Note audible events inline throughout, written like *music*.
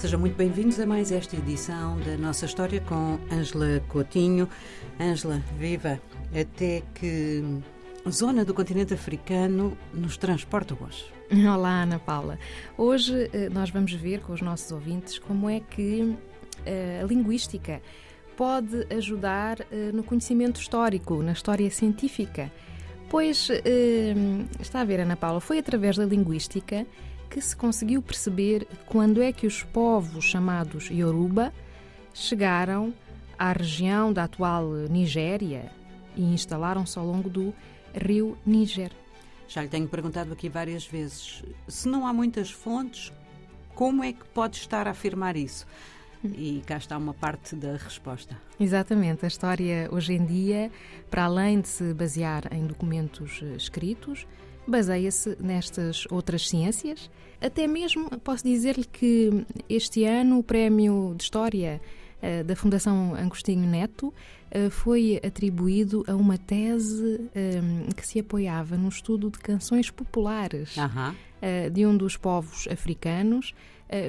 Sejam muito bem-vindos a mais esta edição da nossa história com Ângela Coutinho. Ângela, viva! Até que zona do continente africano nos transporta hoje? Olá, Ana Paula. Hoje eh, nós vamos ver com os nossos ouvintes como é que eh, a linguística pode ajudar eh, no conhecimento histórico, na história científica. Pois, está a ver, Ana Paula, foi através da linguística que se conseguiu perceber quando é que os povos chamados Yoruba chegaram à região da atual Nigéria e instalaram-se ao longo do rio Níger. Já lhe tenho perguntado aqui várias vezes. Se não há muitas fontes, como é que pode estar a afirmar isso? E cá está uma parte da resposta. Exatamente. A história, hoje em dia, para além de se basear em documentos eh, escritos, baseia-se nestas outras ciências. Até mesmo posso dizer-lhe que este ano o Prémio de História uh, da Fundação Agostinho Neto uh, foi atribuído a uma tese um, que se apoiava no estudo de canções populares uh -huh. de um dos povos africanos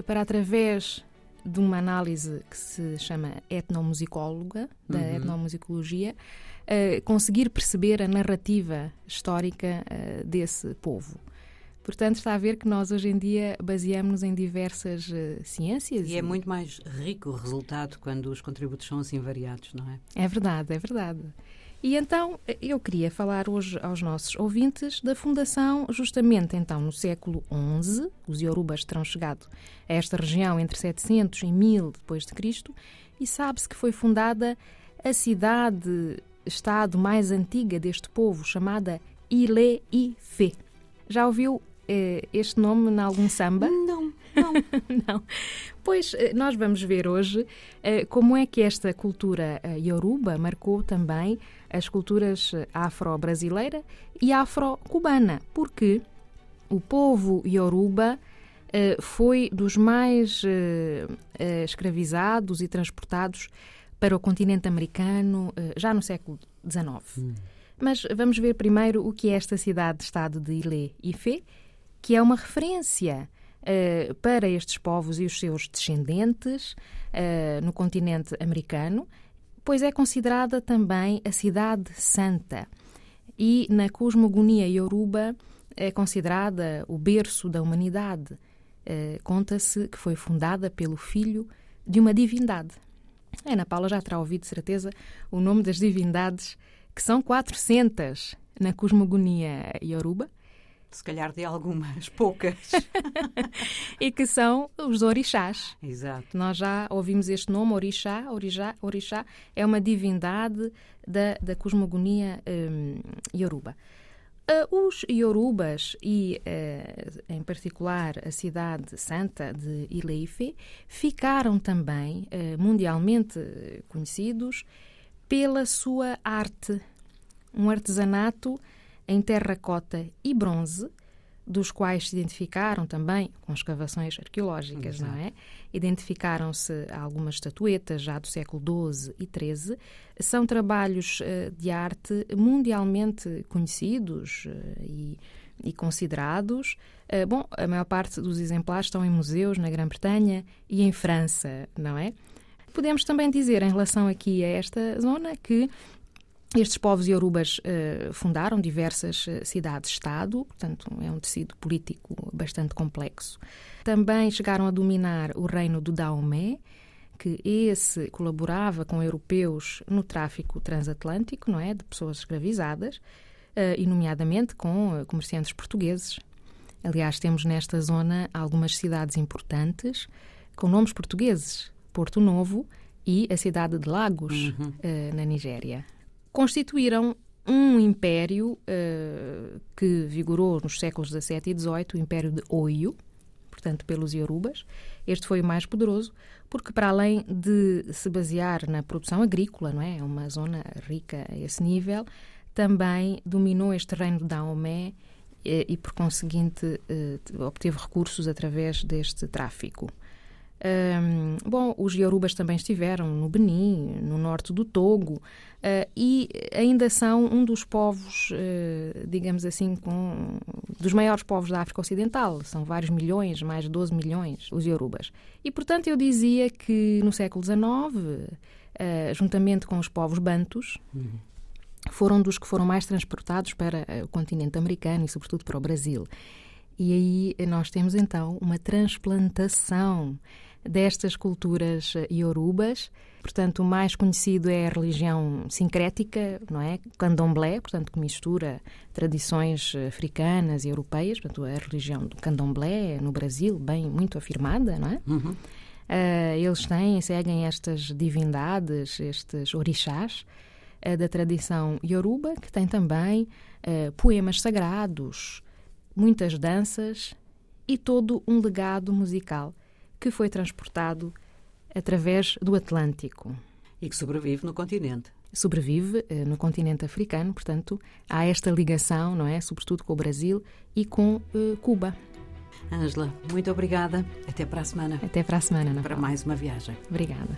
para através de uma análise que se chama etnomusicóloga, da uhum. etnomusicologia, uh, conseguir perceber a narrativa histórica uh, desse povo. Portanto, está a ver que nós hoje em dia baseamos-nos em diversas uh, ciências. E é muito mais rico o resultado quando os contributos são assim variados, não é? É verdade, é verdade. E então eu queria falar hoje aos nossos ouvintes da fundação, justamente então no século XI, os Yorubas terão chegado a esta região entre 700 e 1000 depois de Cristo, e sabe-se que foi fundada a cidade-estado mais antiga deste povo, chamada Ile-Ife. Já ouviu eh, este nome em algum samba? Não. Não. *laughs* não. Pois eh, nós vamos ver hoje eh, como é que esta cultura eh, yoruba marcou também as culturas afro-brasileira e afro-cubana, porque o povo yoruba foi dos mais escravizados e transportados para o continente americano já no século XIX. Hum. Mas vamos ver primeiro o que é esta cidade-estado de Ile-Ife, que é uma referência uh, para estes povos e os seus descendentes uh, no continente americano, pois é considerada também a cidade santa. E na cosmogonia Yoruba é considerada o berço da humanidade. Uh, Conta-se que foi fundada pelo filho de uma divindade. Ana Paula já terá ouvido, de certeza, o nome das divindades, que são 400 na cosmogonia Yoruba se calhar de algumas *laughs* poucas. e que são os orixás. Exato. Nós já ouvimos este nome, orixá. Orixá, orixá é uma divindade da, da cosmogonia um, yoruba. Uh, os Yorubas e, uh, em particular, a cidade santa de Ileife ficaram também uh, mundialmente conhecidos pela sua arte, um artesanato em terracota e bronze, dos quais se identificaram também com escavações arqueológicas, Exato. não é? Identificaram-se algumas estatuetas já do século XII e XIII. São trabalhos uh, de arte mundialmente conhecidos uh, e, e, considerados. Uh, bom, a maior parte dos exemplares estão em museus na Grã-Bretanha e em França, não é? Podemos também dizer, em relação aqui a esta zona, que estes povos iorubas uh, fundaram diversas uh, cidades-estado, portanto, é um tecido político bastante complexo. Também chegaram a dominar o reino do Daomé, que esse colaborava com europeus no tráfico transatlântico, não é, de pessoas escravizadas, uh, e nomeadamente com comerciantes portugueses. Aliás, temos nesta zona algumas cidades importantes com nomes portugueses, Porto Novo e a cidade de Lagos, uhum. na Nigéria constituíram um império uh, que vigorou nos séculos XVII e XVIII, o Império de Oio, portanto, pelos Yorubas. Este foi o mais poderoso, porque para além de se basear na produção agrícola, não é? é uma zona rica a esse nível, também dominou este reino de Daomé e, e por conseguinte, uh, obteve recursos através deste tráfico. Um, bom, os Yorubas também estiveram no Benin, no norte do Togo, uh, e ainda são um dos povos, uh, digamos assim, com, dos maiores povos da África Ocidental. São vários milhões, mais de 12 milhões, os Yorubas. E, portanto, eu dizia que no século XIX, uh, juntamente com os povos bantus, uhum. foram dos que foram mais transportados para o continente americano e, sobretudo, para o Brasil. E aí nós temos então uma transplantação destas culturas iorubas. Portanto, o mais conhecido é a religião sincrética, não é? Candomblé, portanto, que mistura tradições africanas e europeias. Portanto, a religião do candomblé no Brasil, bem, muito afirmada, não é? Uhum. Uh, eles têm, seguem estas divindades, estes orixás uh, da tradição ioruba, que tem também uh, poemas sagrados, muitas danças e todo um legado musical que foi transportado através do Atlântico. E que sobrevive no continente. Sobrevive eh, no continente africano, portanto, há esta ligação, não é? Sobretudo com o Brasil e com eh, Cuba. Ângela, muito obrigada. Até para a semana. Até para a semana, Para mais uma viagem. Obrigada.